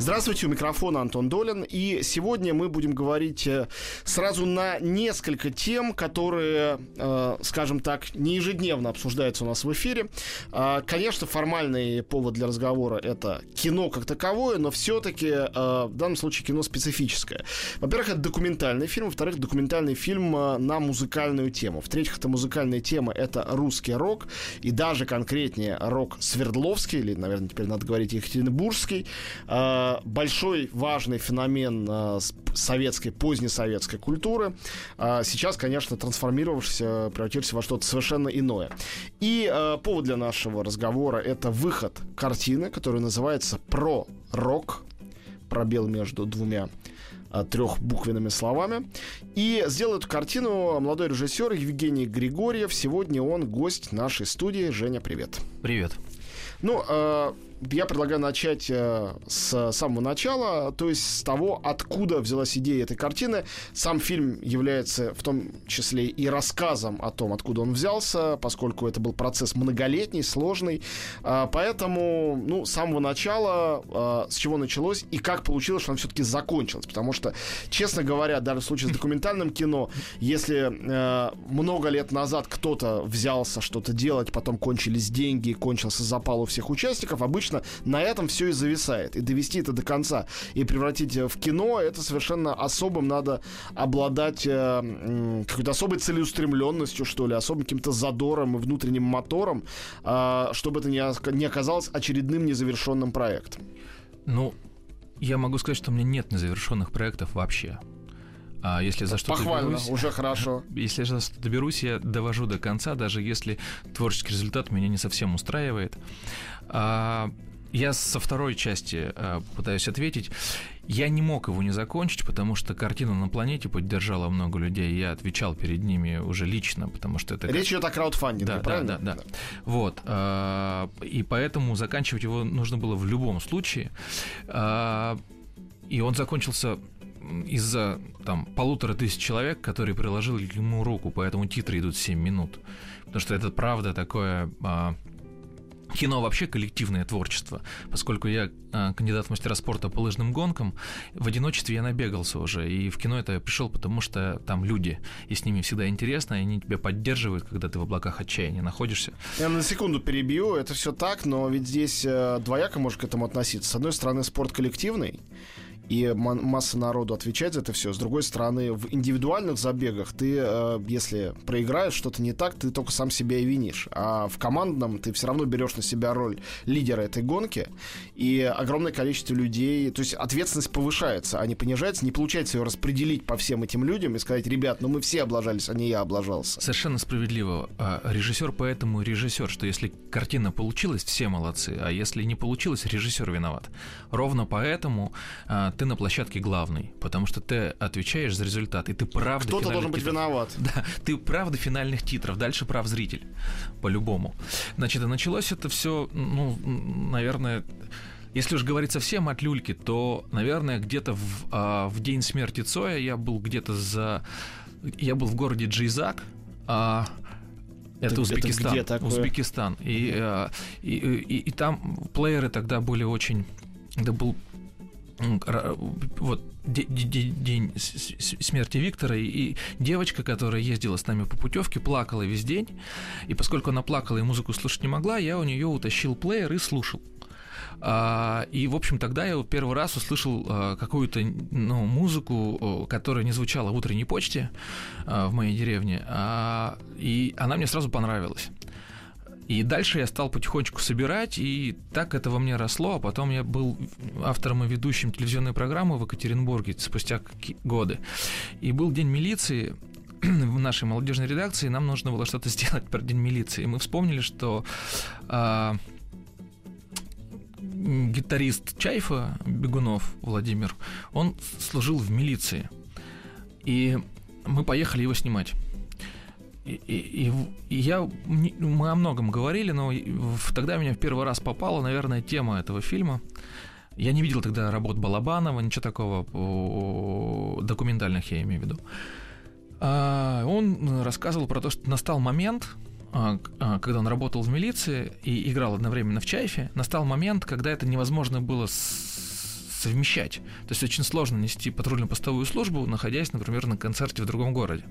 Здравствуйте, у микрофона Антон Долин. И сегодня мы будем говорить э, сразу на несколько тем, которые, э, скажем так, не ежедневно обсуждаются у нас в эфире. Э, конечно, формальный повод для разговора это кино как таковое, но все-таки э, в данном случае кино специфическое. Во-первых, это документальный фильм, во-вторых, документальный фильм на музыкальную тему. В-третьих, это музыкальная тема, это русский рок, и даже конкретнее рок Свердловский, или, наверное, теперь надо говорить Екатеринбургский. Э, большой важный феномен э, советской, позднесоветской культуры, э, сейчас, конечно, трансформировавшийся, превратился во что-то совершенно иное. И э, повод для нашего разговора это выход картины, которая называется «Про рок», пробел между двумя трехбуквенными словами. И сделал эту картину молодой режиссер Евгений Григорьев. Сегодня он гость нашей студии. Женя, привет. Привет. Ну, э, я предлагаю начать э, с самого начала, то есть с того, откуда взялась идея этой картины. Сам фильм является в том числе и рассказом о том, откуда он взялся, поскольку это был процесс многолетний, сложный. Э, поэтому, ну, с самого начала, э, с чего началось и как получилось, что он все-таки закончилось. Потому что, честно говоря, даже в случае с документальным кино, если э, много лет назад кто-то взялся что-то делать, потом кончились деньги, кончился запал у всех участников, обычно на этом все и зависает. И довести это до конца и превратить в кино, это совершенно особым надо обладать э, какой-то особой целеустремленностью, что ли, особым каким-то задором и внутренним мотором, э, чтобы это не, не оказалось очередным незавершенным проектом. Ну, я могу сказать, что у меня нет незавершенных проектов вообще. А если за что-то Похвально, берусь, уже хорошо. Если за что-то берусь, я довожу до конца, даже если творческий результат меня не совсем устраивает. А, я со второй части а, пытаюсь ответить. Я не мог его не закончить, потому что картина на планете поддержала много людей. Я отвечал перед ними уже лично, потому что это... Речь идет о краудфандинге, да, правильно? Да, да, да. Вот. А, и поэтому заканчивать его нужно было в любом случае. И он закончился из-за там полутора тысяч человек, которые приложили ему руку, поэтому титры идут 7 минут. Потому что это правда такое а, Кино вообще коллективное творчество, поскольку я а, кандидат в мастера спорта по лыжным гонкам, в одиночестве я набегался уже, и в кино это я пришел, потому что там люди, и с ними всегда интересно, и они тебя поддерживают, когда ты в облаках отчаяния находишься. Я на секунду перебью, это все так, но ведь здесь э, двояко может к этому относиться. С одной стороны, спорт коллективный, и масса народу отвечает за это все. С другой стороны, в индивидуальных забегах ты, э, если проиграешь что-то не так, ты только сам себя и винишь. А в командном ты все равно берешь на себя роль лидера этой гонки, и огромное количество людей, то есть ответственность повышается, а не понижается, не получается ее распределить по всем этим людям и сказать, ребят, ну мы все облажались, а не я облажался. Совершенно справедливо. А режиссер поэтому режиссер, что если картина получилась, все молодцы, а если не получилось, режиссер виноват. Ровно поэтому а, ты на площадке главный, потому что ты отвечаешь за результат, и ты правда... Кто-то должен быть титров. виноват. Да, ты правда финальных титров, дальше прав зритель, по-любому. Значит, и началось это все, ну, наверное, если уж говорить совсем от люльки, то, наверное, где-то в, а, в день смерти Цоя я был где-то за... Я был в городе Джейзак, а, это, это Узбекистан. Это где? Узбекистан. И, а, и, и, и там плееры тогда были очень... Это был вот день смерти Виктора, и девочка, которая ездила с нами по путевке, плакала весь день, и поскольку она плакала и музыку слушать не могла, я у нее утащил плеер и слушал. А, и, в общем, тогда я первый раз услышал а, какую-то ну, музыку, которая не звучала в утренней почте а, в моей деревне, и она мне сразу понравилась. И дальше я стал потихонечку собирать, и так это во мне росло, а потом я был автором и ведущим телевизионной программы в Екатеринбурге спустя годы. И был День милиции, в нашей молодежной редакции нам нужно было что-то сделать про День милиции. И мы вспомнили, что а, гитарист Чайфа, Бегунов Владимир, он служил в милиции. И мы поехали его снимать. И, и, я, мы о многом говорили, но тогда меня в первый раз попала, наверное, тема этого фильма. Я не видел тогда работ Балабанова, ничего такого документальных, я имею в виду. А, он рассказывал про то, что настал момент, а, а, когда он работал в милиции и играл одновременно в Чайфе, настал момент, когда это невозможно было совмещать. То есть очень сложно нести патрульно-постовую службу, находясь, например, на концерте в другом городе.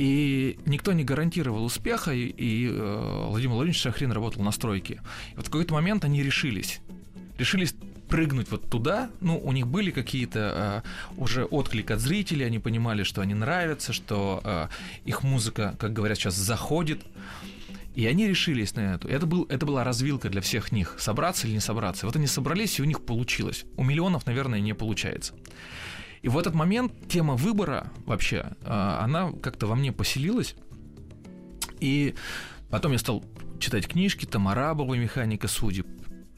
И никто не гарантировал успеха, и, и э, Владимир Владимирович Шахрин работал на стройке. И вот в какой-то момент они решились. Решились прыгнуть вот туда, ну, у них были какие-то э, уже отклик от зрителей, они понимали, что они нравятся, что э, их музыка, как говорят сейчас, заходит. И они решились на эту. Это, был, это была развилка для всех них, собраться или не собраться. Вот они собрались, и у них получилось. У миллионов, наверное, не получается. И в этот момент тема выбора вообще, а, она как-то во мне поселилась. И потом я стал читать книжки, там Арабова «Механика судеб».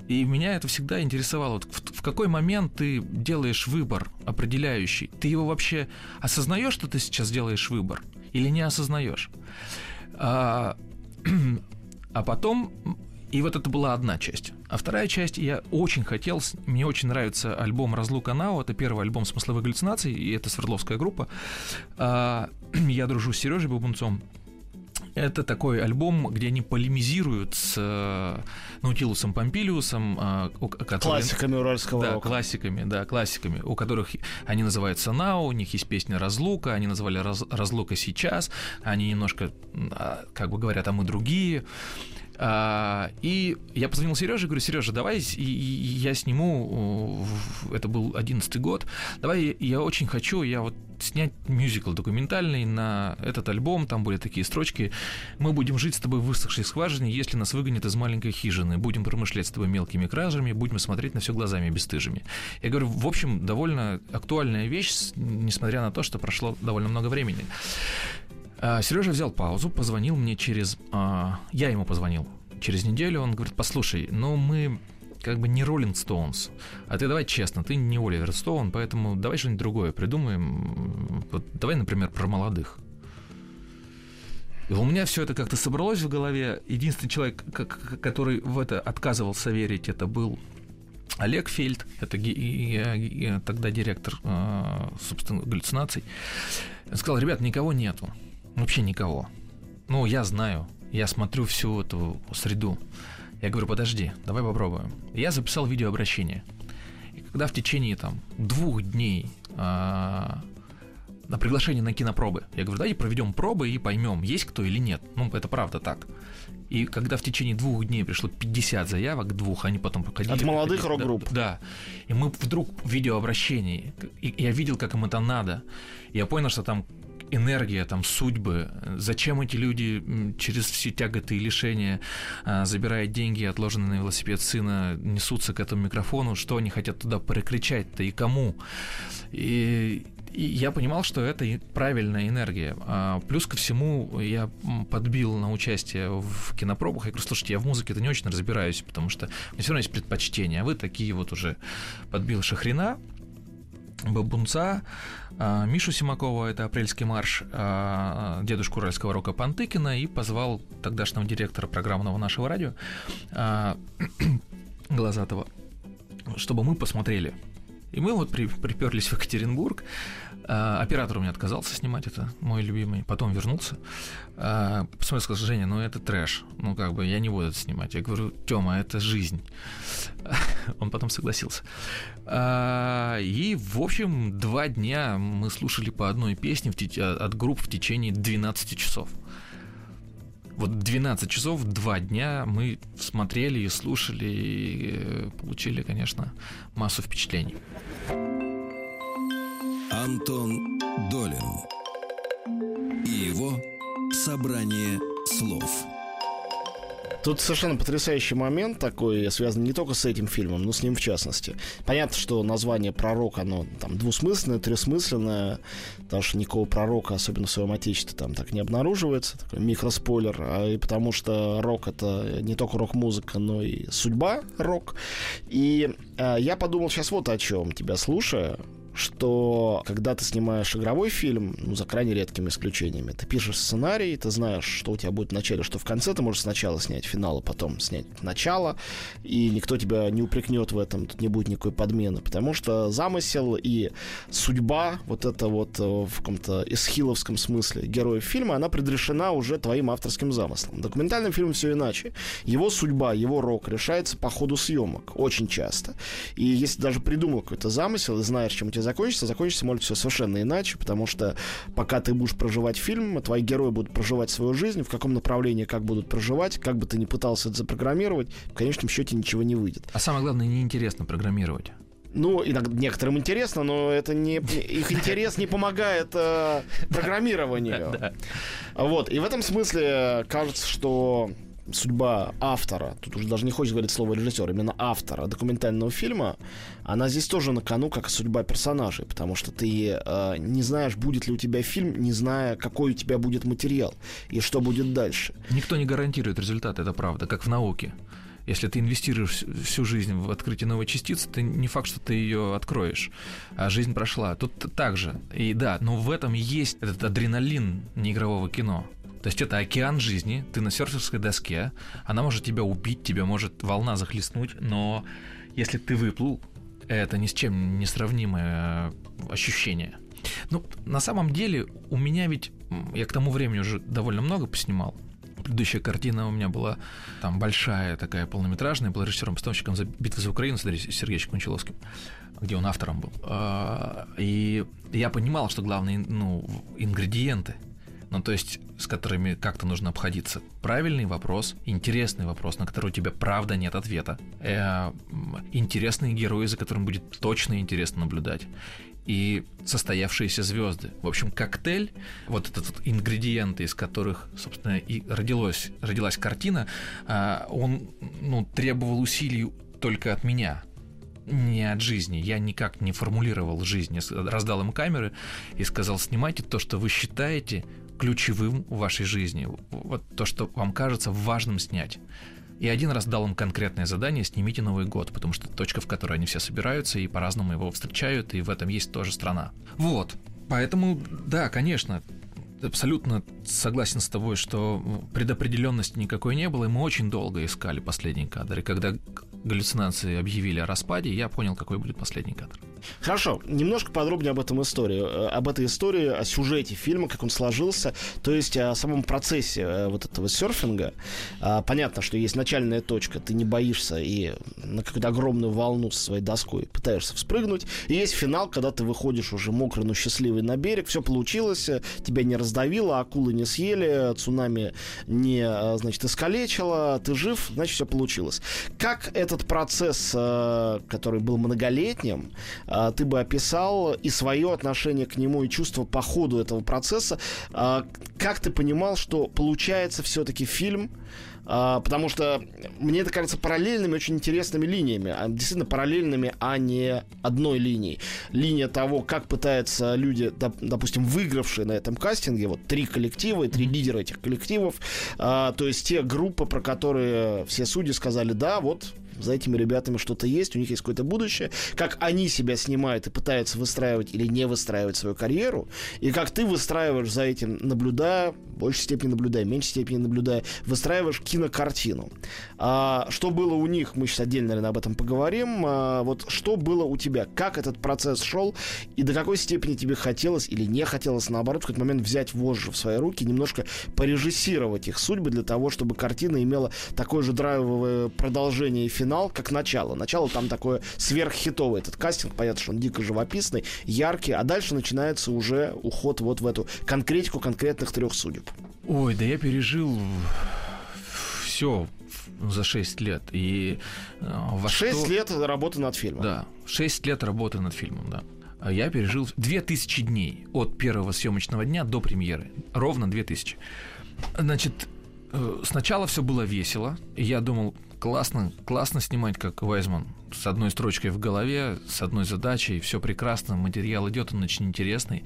И меня это всегда интересовало. Вот в, в какой момент ты делаешь выбор определяющий? Ты его вообще осознаешь, что ты сейчас делаешь выбор? Или не осознаешь? А, а потом и вот это была одна часть. А вторая часть, я очень хотел, мне очень нравится альбом «Разлука Нау», это первый альбом смысловых галлюцинаций, и это Свердловская группа. А, я дружу с Сережей Бабунцом, это такой альбом, где они полемизируют с э, Наутилусом Помпилиусом. Э, который, классиками уральского да, рока. классиками, да, классиками, у которых они называются «Нау», у них есть песня «Разлука», они назвали раз, «Разлука сейчас», они немножко, а, как бы говорят, а мы другие. А, и я позвонил Сереже, говорю, Сережа, давай я сниму, это был одиннадцатый год, давай я очень хочу, я вот снять мюзикл документальный на этот альбом, там были такие строчки, мы будем жить с тобой в высохшей скважине, если нас выгонят из маленькой хижины, будем промышлять с тобой мелкими кражами, будем смотреть на все глазами бесстыжими. Я говорю, в общем, довольно актуальная вещь, несмотря на то, что прошло довольно много времени. А, Сережа взял паузу, позвонил мне через... А, я ему позвонил через неделю, он говорит, послушай, ну мы как бы не Роллинг Стоунс. А ты давай честно, ты не Оливер Стоун, поэтому давай что-нибудь другое придумаем. Вот давай, например, про молодых. И у меня все это как-то собралось в голове. Единственный человек, который в это отказывался верить, это был Олег Фельд, это тогда директор, а, собственно, галлюцинаций. Он сказал, ребят, никого нету. Вообще никого. Ну, я знаю, я смотрю всю эту среду. Я говорю, подожди, давай попробуем. Я записал видеообращение. И когда в течение там двух дней а, на приглашение на кинопробы, я говорю, давайте проведем пробы и поймем, есть кто или нет. Ну, это правда так. И когда в течение двух дней пришло 50 заявок, двух, они потом проходили. От молодых рок-групп. Да, да. И мы вдруг в видеообращении, и я видел, как им это надо. Я понял, что там энергия, там, судьбы, зачем эти люди через все тяготы и лишения, а, забирая деньги, отложенные на велосипед сына, несутся к этому микрофону, что они хотят туда прокричать-то и кому. И, и я понимал, что это правильная энергия. А плюс ко всему я подбил на участие в кинопробах. Я говорю, слушайте, я в музыке-то не очень разбираюсь, потому что у меня все равно есть предпочтения. А вы такие вот уже подбил Шахрина, Бабунца, а, Мишу Симакова, это «Апрельский марш», а, дедушку уральского рока Пантыкина, и позвал тогдашнего директора программного нашего радио а, Глазатого, чтобы мы посмотрели. И мы вот при, приперлись в Екатеринбург, оператор у меня отказался снимать, это мой любимый. Потом вернулся. А, посмотрел, сказал, Женя, ну это трэш. Ну как бы я не буду это снимать. Я говорю, Тёма, это жизнь. Он потом согласился. А, и, в общем, два дня мы слушали по одной песне от групп в течение 12 часов. Вот 12 часов, два дня мы смотрели и слушали, и э, получили, конечно, массу впечатлений. Антон Долин и его собрание слов. Тут совершенно потрясающий момент такой, связанный не только с этим фильмом, но с ним в частности. Понятно, что название пророк, оно там двусмысленное, трехсмысленное, потому что никакого пророка, особенно в своем отечестве, там так не обнаруживается. Такой микроспойлер. А и потому что рок это не только рок-музыка, но и судьба рок. И э, я подумал сейчас вот о чем, тебя слушая, что когда ты снимаешь игровой фильм, ну, за крайне редкими исключениями, ты пишешь сценарий, ты знаешь, что у тебя будет в начале, что в конце, ты можешь сначала снять финал, а потом снять начало, и никто тебя не упрекнет в этом, тут не будет никакой подмены, потому что замысел и судьба, вот это вот э, в каком-то эсхиловском смысле героев фильма, она предрешена уже твоим авторским замыслом. В документальном фильме все иначе. Его судьба, его рок решается по ходу съемок, очень часто. И если даже придумал какой-то замысел и знаешь, чем у тебя закончится, закончится может все совершенно иначе, потому что пока ты будешь проживать фильм, твои герои будут проживать свою жизнь, в каком направлении как будут проживать, как бы ты ни пытался это запрограммировать, в конечном счете ничего не выйдет. А самое главное, неинтересно программировать. Ну, иногда, некоторым интересно, но это не их интерес не помогает э, программированию. Вот. И в этом смысле кажется, что судьба автора, тут уже даже не хочется говорить слово режиссер, именно автора документального фильма, она здесь тоже на кону, как судьба персонажей, потому что ты э, не знаешь, будет ли у тебя фильм, не зная, какой у тебя будет материал и что будет дальше. Никто не гарантирует результат, это правда, как в науке. Если ты инвестируешь всю жизнь в открытие новой частицы, ты не факт, что ты ее откроешь. А жизнь прошла. Тут так же. И да, но в этом есть этот адреналин неигрового кино. То есть это океан жизни, ты на серферской доске, она может тебя убить, тебя может волна захлестнуть, но если ты выплыл, это ни с чем не сравнимое ощущение. Ну, на самом деле, у меня ведь, я к тому времени уже довольно много поснимал, Предыдущая картина у меня была там большая, такая полнометражная, была режиссером-постановщиком за «Битвы за Украину» с Сергеевичем Кончаловским, где он автором был. А, и я понимал, что главные ну, ингредиенты – ну, то есть с которыми как-то нужно обходиться. Правильный вопрос, интересный вопрос, на который у тебя правда нет ответа. Э, интересные герои, за которым будет точно интересно наблюдать и состоявшиеся звезды. В общем, коктейль, вот этот вот ингредиенты, из которых, собственно, и родилась, родилась картина, а, он ну, требовал усилий только от меня, не от жизни. Я никак не формулировал жизнь. Я раздал им камеры и сказал, снимайте то, что вы считаете ключевым в вашей жизни. Вот то, что вам кажется важным снять. И один раз дал им конкретное задание «Снимите Новый год», потому что точка, в которой они все собираются и по-разному его встречают, и в этом есть тоже страна. Вот. Поэтому, да, конечно, абсолютно согласен с тобой, что предопределенности никакой не было, и мы очень долго искали последний кадр. И когда галлюцинации объявили о распаде, я понял, какой будет последний кадр. Хорошо, немножко подробнее об этом истории, э, об этой истории, о сюжете фильма, как он сложился, то есть о самом процессе э, вот этого серфинга. А, понятно, что есть начальная точка, ты не боишься и на какую-то огромную волну со своей доской пытаешься вспрыгнуть, и есть финал, когда ты выходишь уже мокрый, но счастливый на берег, все получилось, э, тебя не раздавило, акулы не съели, цунами не, значит, искалечило, ты жив, значит, все получилось. Как этот процесс, который был многолетним, а, ты бы описал и свое отношение к нему, и чувство по ходу этого процесса. А, как ты понимал, что получается все-таки фильм, а, потому что мне это кажется параллельными, очень интересными линиями. Действительно параллельными, а не одной линией. Линия того, как пытаются люди, допустим, выигравшие на этом кастинге, вот три коллектива три лидера этих коллективов, то есть те группы, про которые все судьи сказали, да, вот за этими ребятами что-то есть, у них есть какое-то будущее, как они себя снимают и пытаются выстраивать или не выстраивать свою карьеру, и как ты выстраиваешь за этим, наблюдая, в большей степени наблюдая, в меньшей степени наблюдая, выстраиваешь кинокартину. А, что было у них, мы сейчас отдельно, наверное, об этом поговорим. А, вот что было у тебя, как этот процесс шел, и до какой степени тебе хотелось или не хотелось, наоборот, в какой-то момент взять вожжи в свои руки, немножко порежиссировать их судьбы для того, чтобы картина имела такое же драйвовое продолжение и финал, как начало. Начало там такое сверххитовое. Этот кастинг, понятно, что он дико живописный, яркий, а дальше начинается уже уход вот в эту конкретику конкретных трех судеб. Ой, да я пережил все за 6 лет. И э, во 6 что... лет работы над фильмом. Да, 6 лет работы над фильмом, да. А я пережил 2000 дней от первого съемочного дня до премьеры. Ровно 2000. Значит, э, сначала все было весело. Я думал, классно, классно снимать, как Вайзман с одной строчкой в голове, с одной задачей, все прекрасно, материал идет, он очень интересный.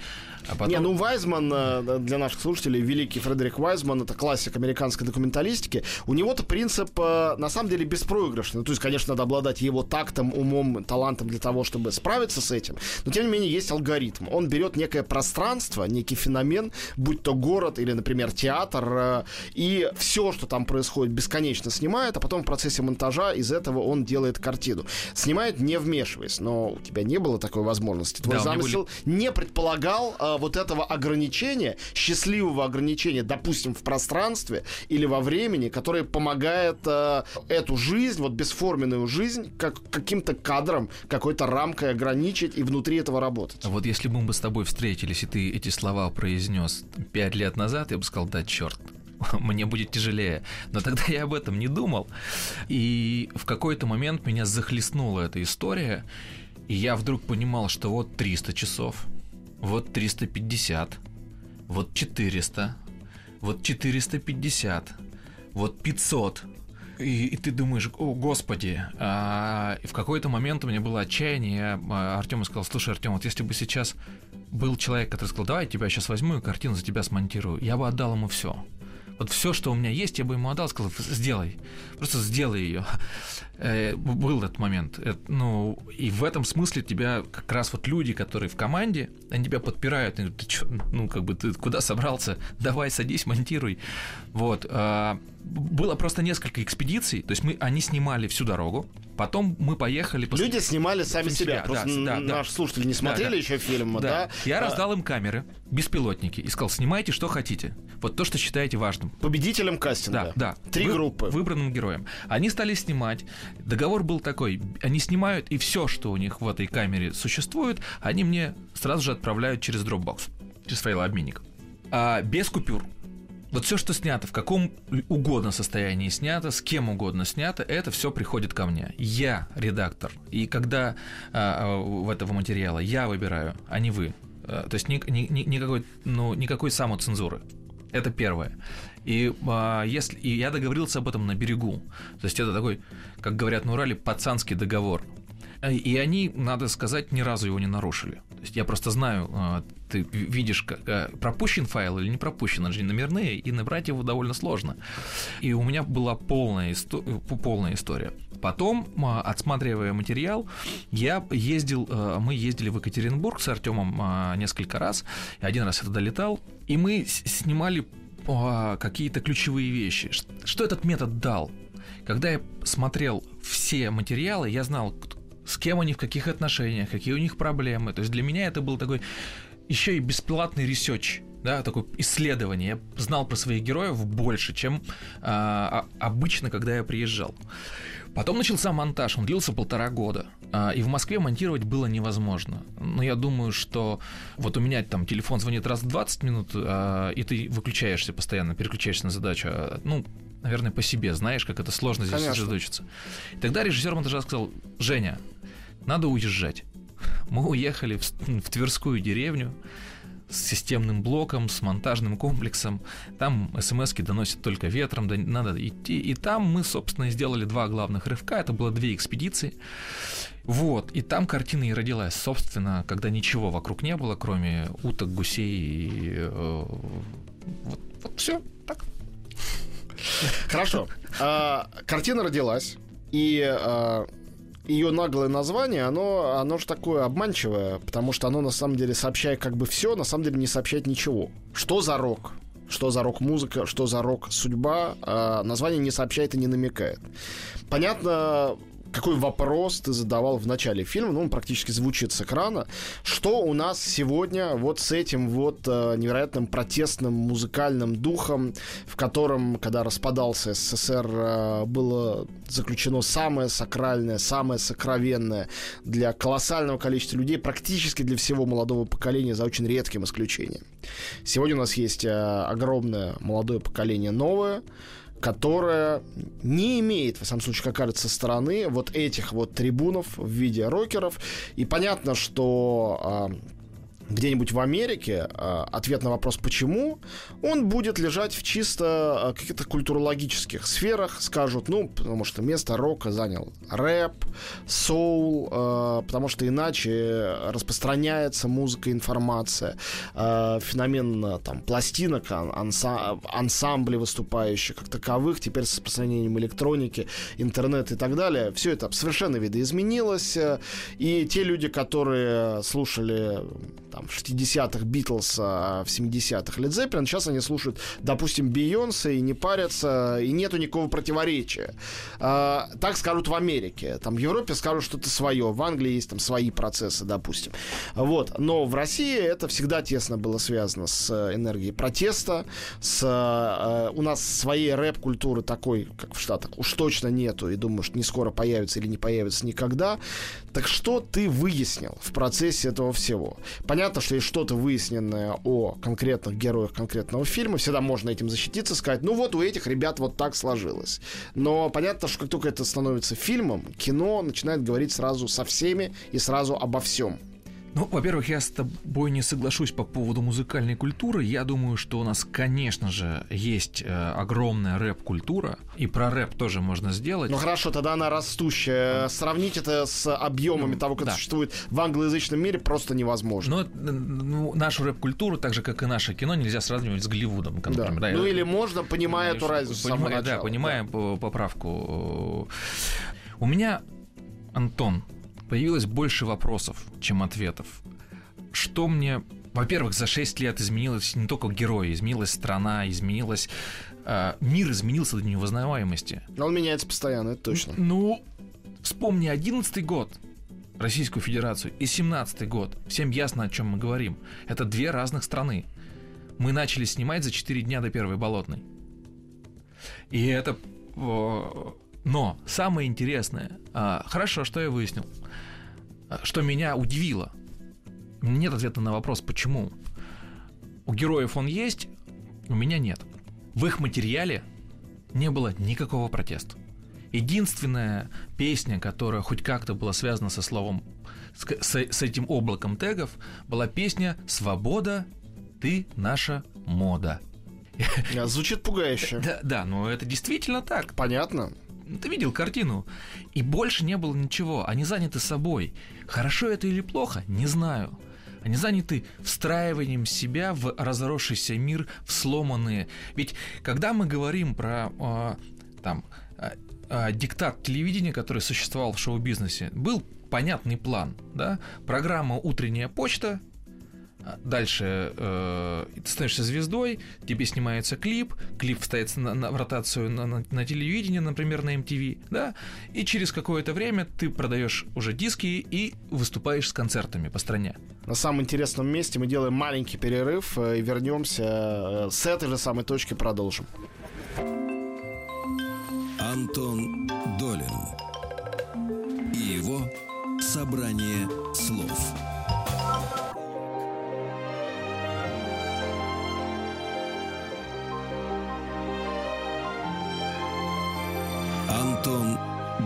А потом... Не, ну Вайзман, э, для наших слушателей, великий Фредерик Вайзман, это классик американской документалистики, у него-то принцип, э, на самом деле, беспроигрышный. То есть, конечно, надо обладать его тактом, умом, талантом для того, чтобы справиться с этим, но, тем не менее, есть алгоритм. Он берет некое пространство, некий феномен, будь то город или, например, театр, э, и все, что там происходит, бесконечно снимает, а потом в процессе монтажа из этого он делает картину снимает не вмешиваясь, но у тебя не было такой возможности. Твой да, замысел были... не предполагал а, вот этого ограничения, счастливого ограничения, допустим, в пространстве или во времени, которое помогает а, эту жизнь, вот бесформенную жизнь, как каким-то кадром, какой-то рамкой ограничить и внутри этого работать. А вот если бы мы с тобой встретились, и ты эти слова произнес пять лет назад, я бы сказал, да, черт, мне будет тяжелее. Но тогда я об этом не думал. И в какой-то момент меня захлестнула эта история, и я вдруг понимал, что вот 300 часов, вот 350, вот 400, вот 450, вот 500. И, и ты думаешь, о, господи. А, и в какой-то момент у меня было отчаяние. Я а, Артему сказал, слушай, Артем, вот если бы сейчас был человек, который сказал, давай я тебя сейчас возьму и картину за тебя смонтирую, я бы отдал ему все. Вот все, что у меня есть, я бы ему отдал, сказал, сделай, просто сделай ее. Э, был этот момент. Э, ну, и в этом смысле тебя как раз вот люди, которые в команде, они тебя подпирают. Они говорят, ты чё, ну, как бы, ты куда собрался? Давай, садись, монтируй. Вот. А, было просто несколько экспедиций, то есть мы, они снимали всю дорогу, потом мы поехали... После... Люди снимали сами себя, себя. просто да, да, наши слушатели не смотрели да, еще фильм, да? да? Я а... раздал им камеры, беспилотники, и сказал, снимайте, что хотите, вот то, что считаете важным. Победителем кастинга. Да, да. Три Вы, группы. Выбранным героем. Они стали снимать, договор был такой, они снимают, и все, что у них в этой камере существует, они мне сразу же отправляют через Dropbox, через файлообменник. А без купюр. Вот все, что снято, в каком угодно состоянии снято, с кем угодно снято, это все приходит ко мне. Я редактор. И когда а, в этого материала я выбираю, а не вы. А, то есть ни, ни, ни, никакой, ну, никакой самоцензуры. Это первое. И, а, если, и я договорился об этом на берегу. То есть это такой, как говорят на Урале, пацанский договор. И они, надо сказать, ни разу его не нарушили. То есть я просто знаю, а, ты видишь, а, пропущен файл или не пропущен, они же номерные, и набрать его довольно сложно. И у меня была полная, исто- полная история. Потом, а, отсматривая материал, я ездил, мы ездили в Екатеринбург с Артемом несколько раз, один раз я туда летал, и мы снимали какие-то ключевые вещи. Что этот метод дал? Когда я смотрел все материалы, я знал, с кем они в каких отношениях, какие у них проблемы. То есть для меня это был такой еще и бесплатный research, да, такое исследование. Я знал про своих героев больше, чем а, а, обычно, когда я приезжал. Потом начался монтаж, он длился полтора года. А, и в Москве монтировать было невозможно. Но я думаю, что вот у меня там телефон звонит раз в 20 минут, а, и ты выключаешься постоянно, переключаешься на задачу. А, ну, наверное, по себе знаешь, как это сложно здесь сосредоточиться. И тогда режиссер монтажа сказал, Женя, надо уезжать. Мы уехали в, в Тверскую деревню с системным блоком, с монтажным комплексом. Там смс доносят только ветром, да, надо идти. И там мы, собственно, сделали два главных рывка. Это было две экспедиции. Вот, и там картина и родилась, собственно, когда ничего вокруг не было, кроме уток, гусей и э, вот, вот все, так. Хорошо. А, картина родилась, и а, ее наглое название, оно, оно же такое обманчивое, потому что оно на самом деле сообщает как бы все, на самом деле не сообщает ничего. Что за рок? Что за рок-музыка, что за рок-судьба, а, название не сообщает и не намекает. Понятно, какой вопрос ты задавал в начале фильма, ну, он практически звучит с экрана. Что у нас сегодня вот с этим вот э, невероятным протестным музыкальным духом, в котором, когда распадался СССР, э, было заключено самое сакральное, самое сокровенное для колоссального количества людей, практически для всего молодого поколения, за очень редким исключением. Сегодня у нас есть э, огромное молодое поколение новое, которая не имеет, в самом случае, как кажется, стороны вот этих вот трибунов в виде рокеров. И понятно, что где-нибудь в Америке, ответ на вопрос «почему?», он будет лежать в чисто каких-то культурологических сферах. Скажут, ну, потому что место рока занял рэп, соул, потому что иначе распространяется музыка, информация. Феномен там пластинок, анса ансамблей выступающих как таковых, теперь с распространением электроники, интернет и так далее. Все это совершенно видоизменилось. И те люди, которые слушали там, в 60-х Битлз, а в 70-х Led Zeppelin, сейчас они слушают, допустим, Бейонсе и не парятся, и нету никакого противоречия. А, так скажут в Америке. Там в Европе скажут что-то свое. В Англии есть там свои процессы, допустим. Вот. Но в России это всегда тесно было связано с энергией протеста, с... А, у нас своей рэп-культуры такой, как в Штатах, уж точно нету, и думаю, что не скоро появится или не появится никогда. Так что ты выяснил в процессе этого всего? Понятно, что есть что-то выясненное о конкретных героях конкретного фильма, всегда можно этим защититься, сказать, ну вот у этих ребят вот так сложилось. Но понятно, что как только это становится фильмом, кино начинает говорить сразу со всеми и сразу обо всем. Ну, во-первых, я с тобой не соглашусь по поводу музыкальной культуры. Я думаю, что у нас, конечно же, есть э, огромная рэп-культура, и про рэп тоже можно сделать. Ну хорошо, тогда она растущая. Сравнить это с объемами ну, того, как да. существует в англоязычном мире, просто невозможно. Но ну, нашу рэп-культуру, так же как и наше кино, нельзя сравнивать с Голливудом. Да. Да, ну или можно, понимая эту разницу. Понимая, да, понимая да. поправку. У меня, Антон, появилось больше вопросов, чем ответов. Что мне во-первых, за 6 лет изменилось не только герои, изменилась страна, изменилась... Э, мир изменился до невознаваемости. Он меняется постоянно, это точно. Ну, вспомни 11 год, Российскую Федерацию, и 17 год. Всем ясно, о чем мы говорим. Это две разных страны. Мы начали снимать за 4 дня до первой болотной. И это... Но самое интересное... А, хорошо, что я выяснил что меня удивило. Нет ответа на вопрос, почему. У героев он есть, у меня нет. В их материале не было никакого протеста. Единственная песня, которая хоть как-то была связана со словом, с, с, с этим облаком тегов, была песня «Свобода, ты наша мода». Звучит пугающе. Да, да, но это действительно так. Понятно. Ты видел картину. И больше не было ничего. Они заняты собой. Хорошо это или плохо, не знаю. Они заняты встраиванием себя в разросшийся мир, в сломанные. Ведь когда мы говорим про э, там э, э, диктат телевидения, который существовал в шоу-бизнесе, был понятный план, да? Программа «Утренняя почта», Дальше э, ты становишься звездой, тебе снимается клип, клип вставится на, на, в ротацию на, на, на телевидении, например, на MTV, да, и через какое-то время ты продаешь уже диски и выступаешь с концертами по стране. На самом интересном месте мы делаем маленький перерыв э, и вернемся э, с этой же самой точки продолжим. Антон Долин и его собрание слов. Антон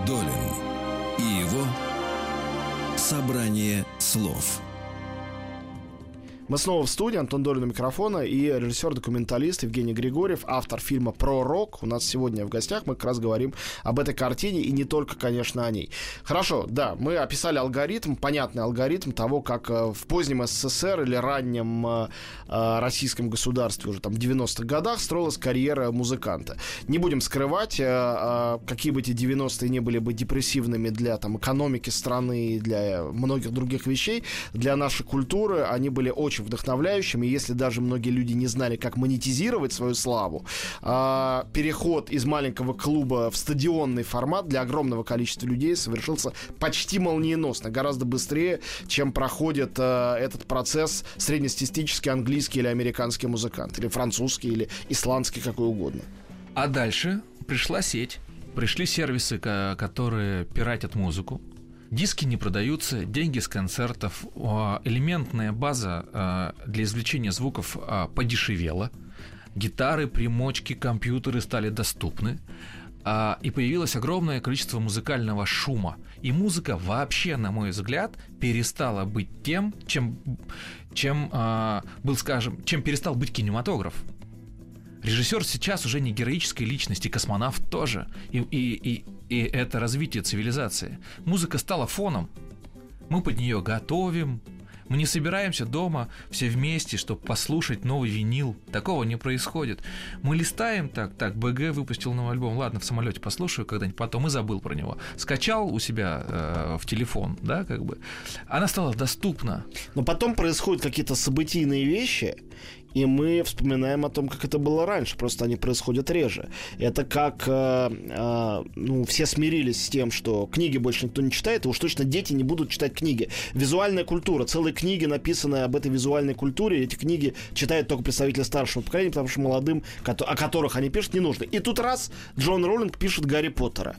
Долин и его собрание слов. Мы снова в студии, Антон Долин у микрофона и режиссер-документалист Евгений Григорьев, автор фильма про рок. У нас сегодня в гостях мы как раз говорим об этой картине и не только, конечно, о ней. Хорошо, да, мы описали алгоритм, понятный алгоритм того, как э, в позднем СССР или раннем э, э, российском государстве уже там в 90-х годах строилась карьера музыканта. Не будем скрывать, какие бы эти 90-е не были бы депрессивными для там экономики страны и для многих других вещей, для нашей культуры они были очень очень вдохновляющим. И если даже многие люди не знали, как монетизировать свою славу, э, переход из маленького клуба в стадионный формат для огромного количества людей совершился почти молниеносно, гораздо быстрее, чем проходит э, этот процесс среднестатистический английский или американский музыкант, или французский, или исландский, какой угодно. А дальше пришла сеть, пришли сервисы, которые пиратят музыку, Диски не продаются, деньги с концертов, элементная база а, для извлечения звуков а, подешевела, гитары, примочки, компьютеры стали доступны. а, и появилось огромное количество музыкального шума. И музыка вообще, на мой взгляд, перестала быть тем, чем, чем а, был, скажем, чем перестал быть кинематограф. Режиссер сейчас уже не героической личности, космонавт тоже. И, и, и, и это развитие цивилизации. Музыка стала фоном. Мы под нее готовим, мы не собираемся дома все вместе, чтобы послушать новый винил. Такого не происходит. Мы листаем так, так, БГ выпустил новый альбом. Ладно, в самолете послушаю когда-нибудь, потом и забыл про него. Скачал у себя э, в телефон, да, как бы. Она стала доступна. Но потом происходят какие-то событийные вещи, и мы вспоминаем о том, как это было раньше, просто они происходят реже. Это как, э, э, ну, все смирились с тем, что книги больше никто не читает, и уж точно дети не будут читать книги. Визуальная культура, целые книги, написанные об этой визуальной культуре, эти книги читают только представители старшего поколения, потому что молодым, о которых они пишут, не нужно. И тут раз Джон Роллинг пишет Гарри Поттера.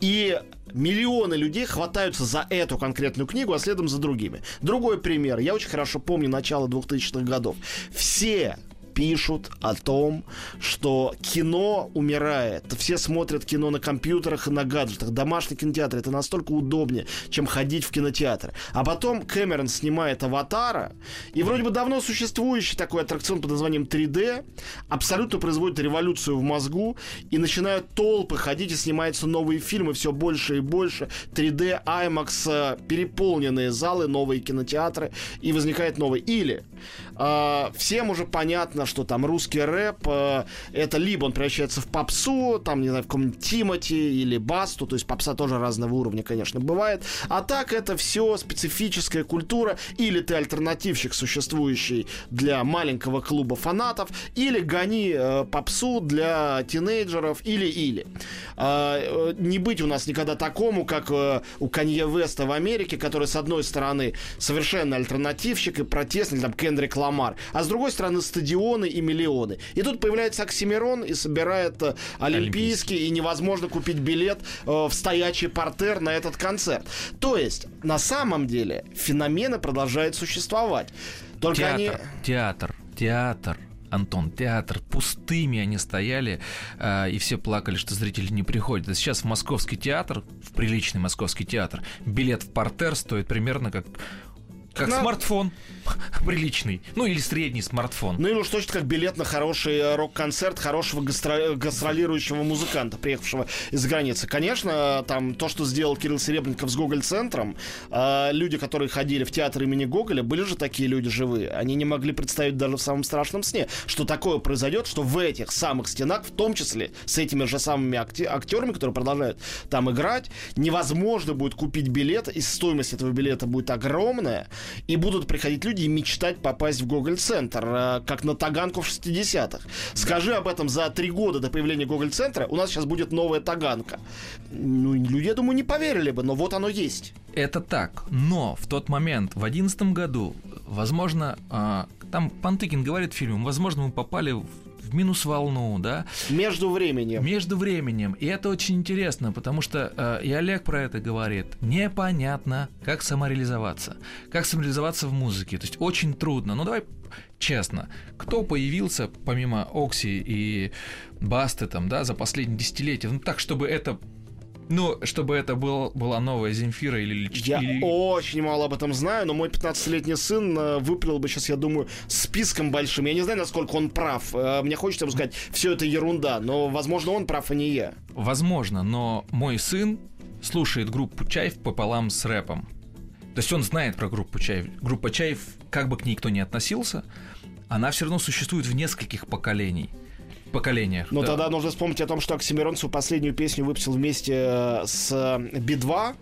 И миллионы людей хватаются за эту конкретную книгу, а следом за другими. Другой пример. Я очень хорошо помню начало 2000-х годов. Все пишут о том, что кино умирает. Все смотрят кино на компьютерах и на гаджетах. Домашний кинотеатр это настолько удобнее, чем ходить в кинотеатр. А потом Кэмерон снимает «Аватара», и вроде бы давно существующий такой аттракцион под названием 3D абсолютно производит революцию в мозгу, и начинают толпы ходить, и снимаются новые фильмы все больше и больше. 3D, IMAX, э, переполненные залы, новые кинотеатры, и возникает новый. Или э, всем уже понятно, что там русский рэп, э, это либо он превращается в попсу, там, не знаю, в каком-нибудь Тимати или Басту, то есть попса тоже разного уровня, конечно, бывает. А так это все специфическая культура, или ты альтернативщик, существующий для маленького клуба фанатов, или гони э, попсу для тинейджеров, или-или. А, э, не быть у нас никогда такому, как э, у Канье Веста в Америке, который, с одной стороны, совершенно альтернативщик и протестный, там, Кендрик Ламар, а с другой стороны, стадион миллионы и миллионы. И тут появляется Оксимирон и собирает э, Олимпийский, Олимпийский. и невозможно купить билет э, в стоячий портер на этот концерт. То есть, на самом деле, феномены продолжают существовать. Только театр, они... театр, театр. Антон, театр, пустыми они стояли, э, и все плакали, что зрители не приходят. А сейчас в московский театр, в приличный московский театр, билет в портер стоит примерно как как на... смартфон приличный. Ну, или средний смартфон. Ну, или уж точно как билет на хороший э, рок-концерт хорошего гастро... гастролирующего музыканта, приехавшего из границы. Конечно, там то, что сделал Кирилл Серебренников с Гоголь-центром, э, люди, которые ходили в театр имени Гоголя, были же такие люди живые. Они не могли представить даже в самом страшном сне, что такое произойдет, что в этих самых стенах, в том числе с этими же самыми акти- актерами, которые продолжают там играть, невозможно будет купить билет, и стоимость этого билета будет огромная, и будут приходить люди и мечтать попасть в Гоголь-центр, э, как на Таганку в 60-х. Скажи об этом за три года до появления Гоголь-центра, у нас сейчас будет новая Таганка. Ну, люди, я думаю, не поверили бы, но вот оно есть. Это так, но в тот момент, в одиннадцатом году, возможно, а, там Пантыкин говорит в фильме, возможно, мы попали в минус волну, да. Между временем. Между временем. И это очень интересно, потому что э, и Олег про это говорит. Непонятно, как самореализоваться. Как самореализоваться в музыке. То есть очень трудно. Ну давай честно, кто появился помимо Окси и Басты там, да, за последние десятилетия, ну так, чтобы это ну, чтобы это был, была новая Земфира или... Я или... очень мало об этом знаю, но мой 15-летний сын э, выплел бы сейчас, я думаю, списком большим. Я не знаю, насколько он прав. Э, мне хочется ему сказать, все это ерунда, но, возможно, он прав, а не я. Возможно, но мой сын слушает группу Чайф пополам с рэпом. То есть он знает про группу Чайф. Группа Чайф, как бы к ней кто ни относился, она все равно существует в нескольких поколений поколениях. Но да. тогда нужно вспомнить о том, что Оксимирон свою последнюю песню выпустил вместе э, с э, Би-2,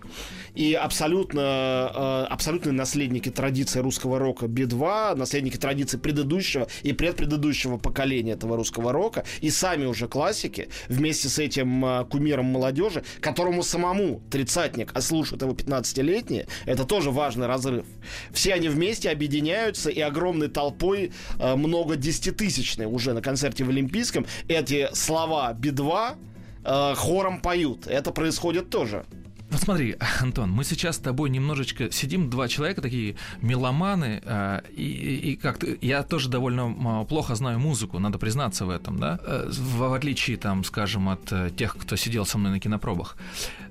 и абсолютно, э, абсолютные наследники традиции русского рока Би-2, наследники традиции предыдущего и предпредыдущего поколения этого русского рока, и сами уже классики, вместе с этим кумиром молодежи, которому самому тридцатник, а слушают его 15-летние, это тоже важный разрыв. Все они вместе объединяются и огромной толпой, много десятитысячной уже на концерте в Олимпийском, английском эти слова Би-2 э, хором поют. Это происходит тоже. Вот смотри, Антон, мы сейчас с тобой немножечко сидим, два человека такие меломаны, э, и, и, и как я тоже довольно плохо знаю музыку, надо признаться в этом, да, э, в, в отличие, там, скажем, от э, тех, кто сидел со мной на кинопробах.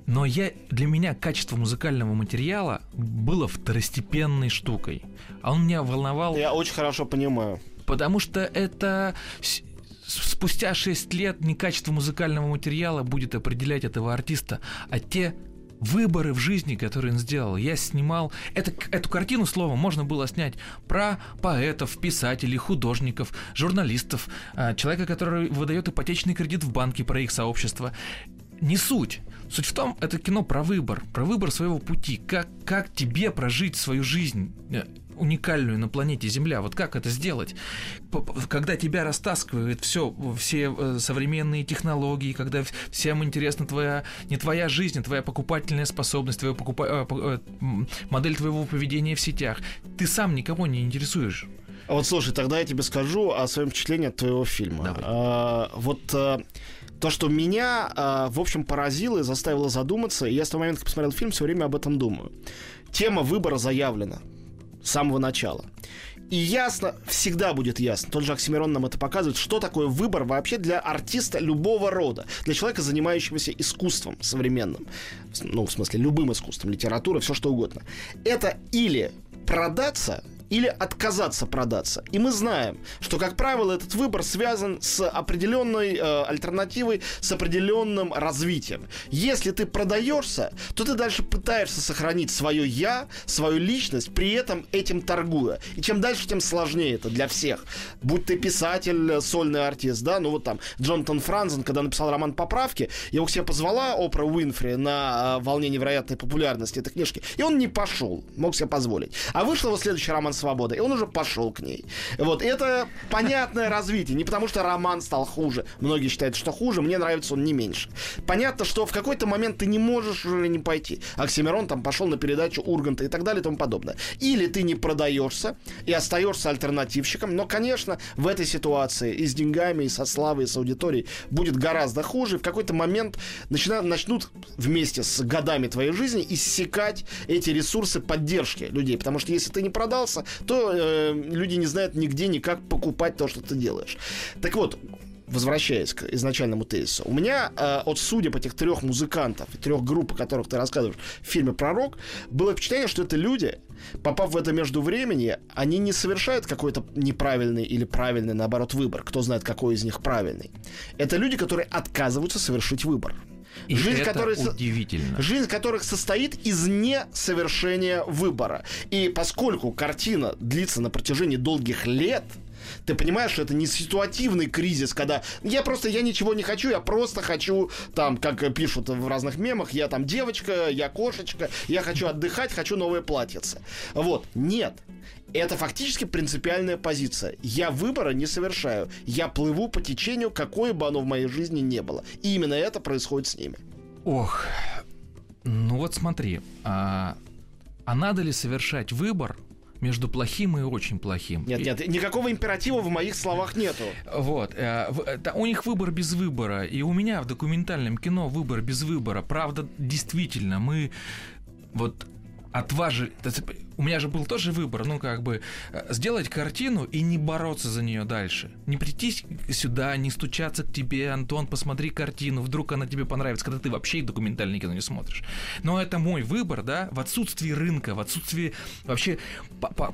Но я, для меня качество музыкального материала было второстепенной штукой. А он меня волновал... Я очень хорошо понимаю. Потому что это спустя 6 лет не качество музыкального материала будет определять этого артиста, а те выборы в жизни, которые он сделал. Я снимал... Это, эту картину, словом, можно было снять про поэтов, писателей, художников, журналистов, а, человека, который выдает ипотечный кредит в банке, про их сообщество. Не суть. Суть в том, это кино про выбор, про выбор своего пути, как, как тебе прожить свою жизнь э, уникальную на планете Земля. Вот как это сделать? Когда тебя растаскивает все, все э, современные технологии, когда всем интересна твоя, не твоя жизнь, а твоя покупательная способность, твоя покупа... Э, модель твоего поведения в сетях, ты сам никого не интересуешь. А вот слушай, тогда я тебе скажу о своем впечатлении от твоего фильма. Давай. А, вот а, то, что меня, а, в общем, поразило и заставило задуматься, и я с того момента, как посмотрел фильм, все время об этом думаю. Тема выбора заявлена с самого начала. И ясно, всегда будет ясно, тот же Оксимирон нам это показывает, что такое выбор вообще для артиста любого рода, для человека, занимающегося искусством современным, ну, в смысле, любым искусством, литература, все что угодно. Это или продаться, или отказаться продаться. И мы знаем, что, как правило, этот выбор связан с определенной э, альтернативой, с определенным развитием. Если ты продаешься, то ты дальше пытаешься сохранить свое я, свою личность, при этом этим торгуя. И чем дальше, тем сложнее это для всех. Будь ты писатель, сольный артист, да, ну вот там Джонатан Франзен, когда написал роман «Поправки», его к себе позвала Опра Уинфри на э, волне невероятной популярности этой книжки, и он не пошел, мог себе позволить. А вышел его следующий роман свобода. И он уже пошел к ней. Вот, это понятное развитие. Не потому, что роман стал хуже. Многие считают, что хуже. Мне нравится он не меньше. Понятно, что в какой-то момент ты не можешь уже не пойти. Оксимирон там пошел на передачу Урганта и так далее и тому подобное. Или ты не продаешься и остаешься альтернативщиком. Но, конечно, в этой ситуации и с деньгами, и со славой, и с аудиторией будет гораздо хуже. В какой-то момент начинают, начнут вместе с годами твоей жизни иссякать эти ресурсы поддержки людей. Потому что если ты не продался, то э, люди не знают нигде никак покупать то, что ты делаешь. Так вот, возвращаясь к изначальному тезису, у меня э, от судеб этих трех музыкантов трех групп, о которых ты рассказываешь в фильме «Пророк», было впечатление, что это люди, попав в это между времени, они не совершают какой-то неправильный или правильный, наоборот, выбор. Кто знает, какой из них правильный. Это люди, которые отказываются совершить выбор. И жизнь, это которая, удивительно. Жизнь которых состоит из несовершения выбора. И поскольку картина длится на протяжении долгих лет, ты понимаешь, что это не ситуативный кризис, когда я просто, я ничего не хочу, я просто хочу, там, как пишут в разных мемах, я там девочка, я кошечка, я хочу отдыхать, хочу новое платьице. Вот, нет. Это фактически принципиальная позиция. Я выбора не совершаю. Я плыву по течению, какое бы оно в моей жизни не было. И именно это происходит с ними. Ох, ну вот смотри, а, а надо ли совершать выбор между плохим и очень плохим. Нет, нет, никакого императива в моих словах нету. Вот. Э, у них выбор без выбора. И у меня в документальном кино выбор без выбора. Правда, действительно, мы вот отважили... У меня же был тоже выбор, ну, как бы, э, сделать картину и не бороться за нее дальше. Не прийти сюда, не стучаться к тебе, Антон, посмотри картину, вдруг она тебе понравится, когда ты вообще документальное кино не смотришь. Но это мой выбор, да, в отсутствии рынка, в отсутствии вообще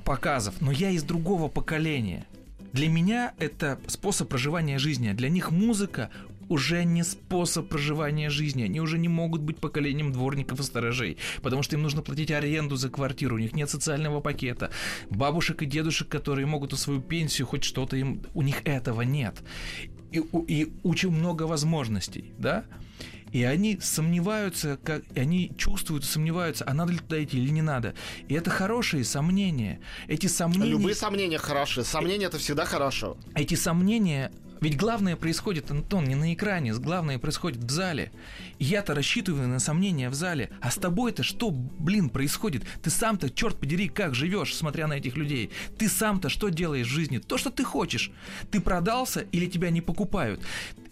показов. Но я из другого поколения. Для меня это способ проживания жизни, а для них музыка уже не способ проживания жизни. Они уже не могут быть поколением дворников и сторожей, потому что им нужно платить аренду за квартиру, у них нет социального пакета. Бабушек и дедушек, которые могут у свою пенсию хоть что-то им... У них этого нет. И, и очень много возможностей, да? И они сомневаются, как, и они чувствуют, сомневаются, а надо ли туда идти или не надо. И это хорошие сомнения. Эти сомнения... Любые сомнения хороши. Сомнения это всегда хорошо. Эти сомнения Ведь главное происходит, Антон, не на экране, главное происходит в зале. Я-то рассчитываю на сомнения в зале. А с тобой-то что, блин, происходит? Ты сам-то, черт подери, как живешь, смотря на этих людей? Ты сам-то что делаешь в жизни? То, что ты хочешь. Ты продался или тебя не покупают?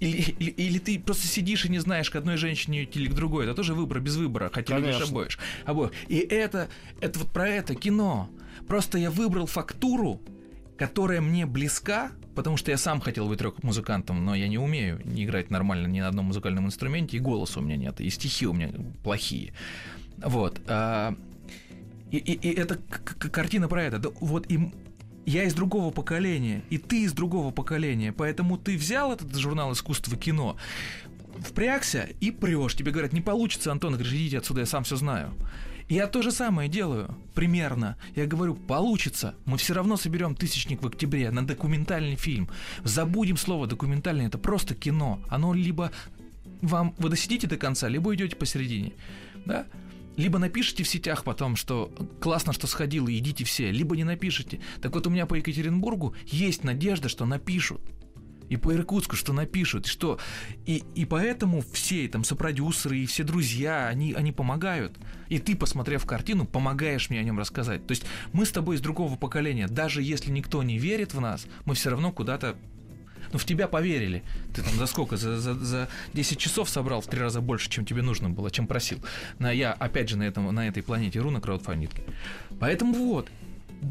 Или, или, или ты просто сидишь и не знаешь, к одной женщине или к другой. Это тоже выбор без выбора, хотя Конечно. любишь обоих. обоих. И это, это вот про это кино. Просто я выбрал фактуру, которая мне близка, потому что я сам хотел быть рок-музыкантом, но я не умею не играть нормально ни на одном музыкальном инструменте, и голоса у меня нет, и стихи у меня плохие. Вот. а, И, и, и это картина про это. Вот и я из другого поколения, и ты из другого поколения, поэтому ты взял этот журнал искусства кино, впрягся и прешь. Тебе говорят, не получится, Антон, говоришь, идите отсюда, я сам все знаю. Я то же самое делаю, примерно. Я говорю, получится. Мы все равно соберем тысячник в октябре на документальный фильм. Забудем слово документальный, это просто кино. Оно либо вам вы досидите до конца, либо идете посередине. Да? Либо напишите в сетях потом, что классно, что сходил, идите все, либо не напишите. Так вот у меня по Екатеринбургу есть надежда, что напишут. И по Иркутску, что напишут, что и, и поэтому все там сопродюсеры и все друзья, они, они помогают. И ты, посмотрев картину, помогаешь мне о нем рассказать. То есть мы с тобой из другого поколения. Даже если никто не верит в нас, мы все равно куда-то ну, в тебя поверили. Ты там за сколько? За, за, за 10 часов собрал в три раза больше, чем тебе нужно было, чем просил. На, я, опять же, на, этом, на этой планете Ру на. Поэтому вот,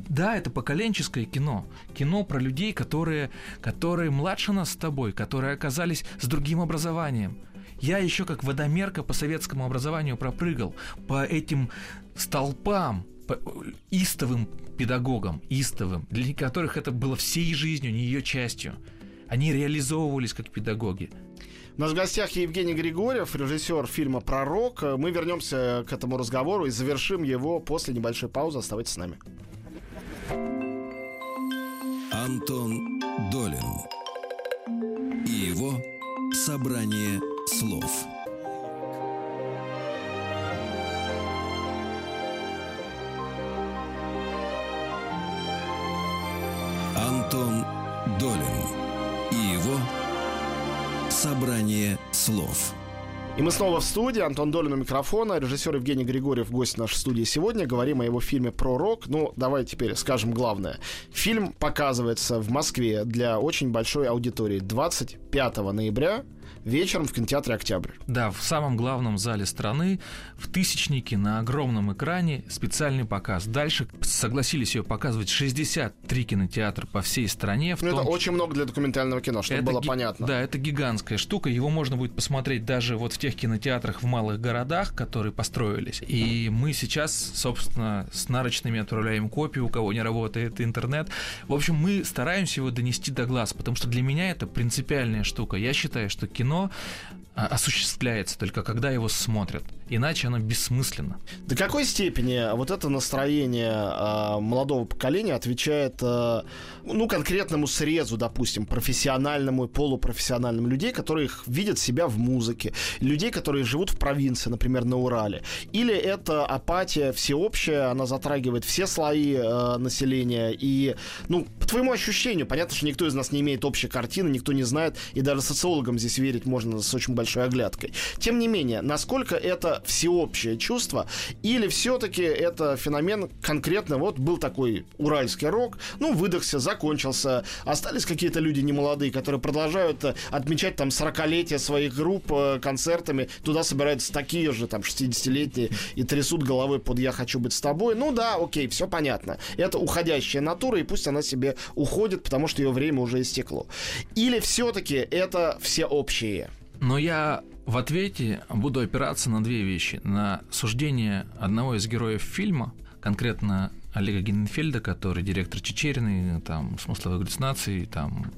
да, это поколенческое кино. Кино про людей, которые, которые младше нас с тобой, которые оказались с другим образованием. Я еще как водомерка по советскому образованию пропрыгал по этим столпам, по истовым педагогам, истовым, для которых это было всей жизнью, не ее частью. Они реализовывались как педагоги. У нас в гостях Евгений Григорьев, режиссер фильма «Пророк». Мы вернемся к этому разговору и завершим его после небольшой паузы. Оставайтесь с нами. Антон Долин и его собрание слов. Антон Долин и его собрание слов. И мы снова в студии. Антон Долин у микрофона. Режиссер Евгений Григорьев, гость нашей студии сегодня. Говорим о его фильме про рок. Ну, давай теперь скажем главное. Фильм показывается в Москве для очень большой аудитории 25 ноября вечером в кинотеатре «Октябрь». Да, в самом главном зале страны, в Тысячнике, на огромном экране специальный показ. Дальше согласились ее показывать 63 кинотеатра по всей стране. Ну, это том очень много для документального кино, чтобы Это было ги- понятно. Да, это гигантская штука. Его можно будет посмотреть даже вот в тех кинотеатрах в малых городах, которые построились. И мы сейчас, собственно, с нарочными отправляем копию, у кого не работает интернет. В общем, мы стараемся его донести до глаз, потому что для меня это принципиальная штука. Я считаю, что кино а, осуществляется только когда его смотрят. Иначе оно бессмысленно. До какой степени вот это настроение а, молодого поколения отвечает а, ну конкретному срезу, допустим, профессиональному и полупрофессиональному людей, которые видят себя в музыке, людей, которые живут в провинции, например, на Урале, или это апатия всеобщая, она затрагивает все слои а, населения и, ну, по твоему ощущению, понятно, что никто из нас не имеет общей картины, никто не знает, и даже социологам здесь верить можно с очень большой оглядкой. Тем не менее, насколько это всеобщее чувство, или все-таки это феномен конкретно, вот был такой уральский рок, ну, выдохся, закончился, остались какие-то люди немолодые, которые продолжают э, отмечать там 40-летие своих групп э, концертами, туда собираются такие же там 60-летние и трясут головой под «Я хочу быть с тобой», ну да, окей, все понятно, это уходящая натура, и пусть она себе уходит, потому что ее время уже истекло. Или все-таки это всеобщее? Но я в ответе буду опираться на две вещи. На суждение одного из героев фильма, конкретно Олега Генненфельда, который директор Чечерины, там, смысловой галлюцинации, там,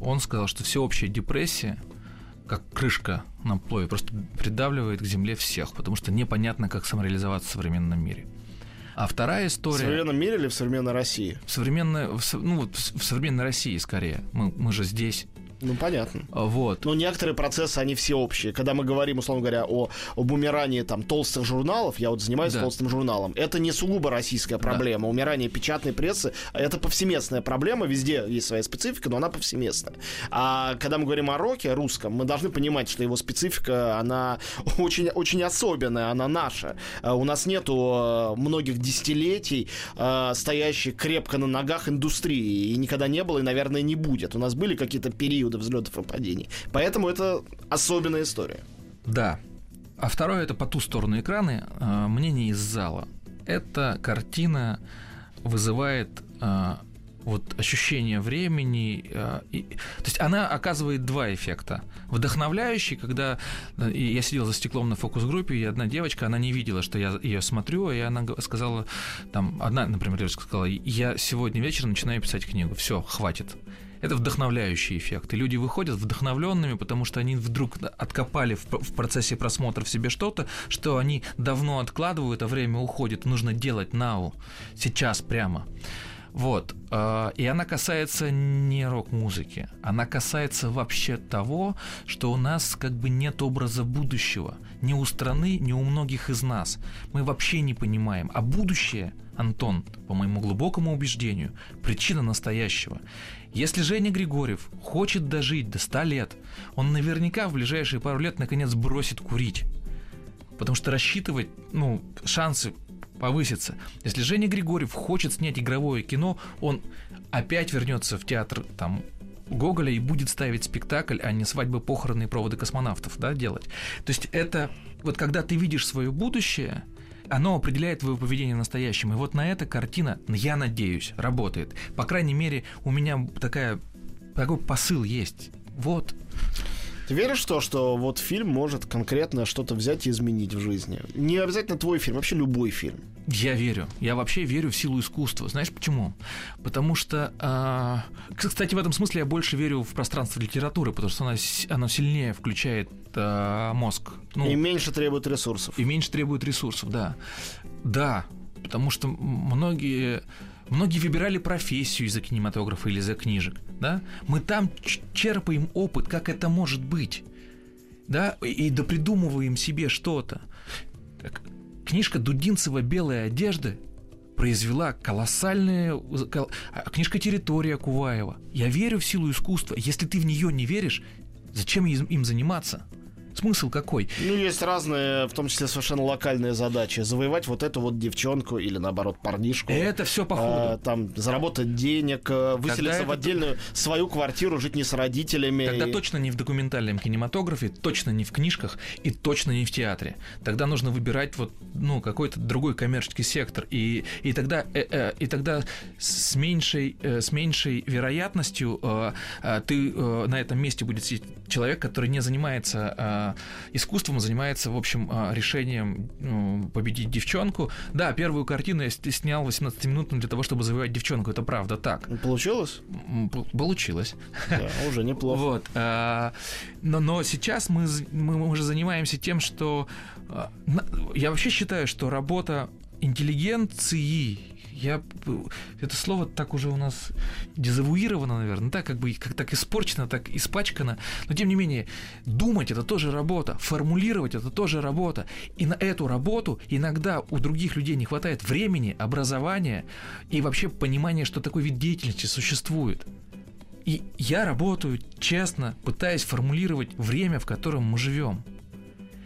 он сказал, что всеобщая депрессия, как крышка на плове, просто придавливает к земле всех, потому что непонятно, как самореализоваться в современном мире. А вторая В история... современном мире или в современной России? В современной, в, со- ну, вот в современной России скорее. Мы, мы же здесь. Ну, понятно. Вот. Но некоторые процессы, они все общие. Когда мы говорим, условно говоря, о, об умирании там толстых журналов, я вот занимаюсь Да. толстым журналом, это не сугубо российская проблема. Умирание печатной прессы, это повсеместная проблема, везде есть своя специфика, но она повсеместная. А когда мы говорим о роке русском, мы должны понимать, что его специфика, она очень, очень особенная, она наша. А У нас нету э, многих десятилетий стоящей крепко на ногах индустрии, и никогда не было, и, наверное, не будет. У нас были какие-то периоды взлетов и падений. Поэтому это особенная история. Да. А второе это по ту сторону экрана э, мнение из зала. Эта картина вызывает э, вот ощущение времени. э, и- то есть она оказывает два эффекта. Вдохновляющий, когда я сидел за стеклом на фокус-группе, и одна девочка, она не видела, что я ее смотрю, и она сказала, там, одна, например, девочка сказала, я сегодня вечером начинаю писать книгу, все, хватит. Это вдохновляющий эффект. И люди выходят вдохновленными, потому что они вдруг откопали в, процессе просмотра в себе что-то, что они давно откладывают, а время уходит. Нужно делать now, сейчас прямо. Вот. э, И она касается не рок-музыки, она касается вообще того, что у нас как бы нет образа будущего. Ни у страны, ни у многих из нас. Мы вообще не понимаем. А будущее, Антон, по моему глубокому убеждению, причина настоящего. Если Женя Григорьев хочет дожить до 100 лет, он наверняка в ближайшие пару лет наконец бросит курить. Потому что рассчитывать, ну, шансы повысятся. Если Женя Григорьев хочет снять игровое кино, он опять вернется в театр там Гоголя и будет ставить спектакль, а не свадьбы, похороны и проводы космонавтов, да, делать. То есть это вот когда ты видишь свое будущее, оно определяет твое поведение в настоящем. И вот на это картина, я надеюсь, работает. По крайней мере, у меня такая, такой посыл есть. Вот. Ты веришь в то, что вот фильм может конкретно что-то взять и изменить в жизни? Не обязательно твой фильм, вообще любой фильм. Я верю. Я вообще верю в силу искусства. Знаешь почему? Потому что, а, кстати, в этом смысле я больше верю в пространство литературы, потому что оно, с- оно сильнее включает а, мозг. Ну, И меньше требует ресурсов. и меньше требует ресурсов, да. Да, потому что многие, многие выбирали профессию из-за кинематографа или из-за книжек, да. Мы там черпаем опыт, как это может быть, да, и, и допридумываем себе что-то. Книжка Дудинцева «Белые одежды» произвела колоссальную... кол- а, Книжка «Территория» Куваева. Я верю в силу искусства. Если ты в нее не веришь, зачем им заниматься? Смысл какой? Ну, есть разные, в том числе совершенно локальные задачи. Завоевать вот эту вот девчонку или, наоборот, парнишку. Это все по А, ходу. там заработать денег, э, выселиться это в отдельную свою квартиру, жить не с родителями. Тогда И- точно не в документальном кинематографе, точно не в книжках и точно не в театре. Тогда нужно выбирать вот ну какой-то другой коммерческий сектор и и тогда э, э, и тогда с меньшей э, с меньшей вероятностью э, э, ты э, на этом месте будет сидеть человек, который не занимается э, искусством, а занимается в общем э, решением ну, победить девчонку. Да, первую картину я снял 18 минутную для того, чтобы завоевать девчонку. Это правда так. Получилось? Получилось. Да, уже неплохо. Вот. а, Но, но сейчас мы, мы уже занимаемся тем, что... Я вообще считаю, что работа интеллигенции, я, это слово так уже у нас дезавуировано, наверное, так как бы как так испорчено, так испачкано, но тем не менее думать это тоже работа, формулировать это тоже работа, и на эту работу иногда у других людей не хватает времени, образования и вообще понимания, что такой вид деятельности существует. И я работаю честно, пытаясь формулировать время, в котором мы живем.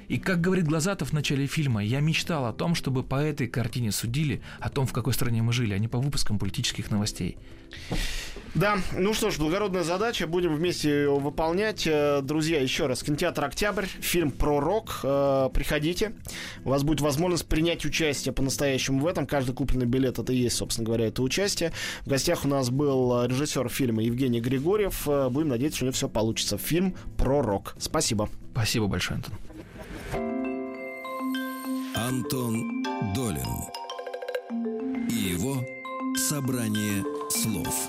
И как говорит Глазатов в начале фильма, я мечтал о том, чтобы по этой картине судили о том, в какой стране мы жили, а не по выпускам политических новостей. Да, ну что ж, благородная задача, будем вместе ее выполнять. Э, Друзья, еще раз, кинотеатр «Октябрь», фильм про рок, Э, приходите. У вас будет возможность принять участие по-настоящему в этом. Каждый купленный билет, это и есть, собственно говоря, это участие. В гостях у нас был э, режиссер фильма Евгений Григорьев. Будем надеяться, что у него все получится. Фильм про рок. Спасибо. Спасибо большое, Антон. Антон Долин и его собрание слов.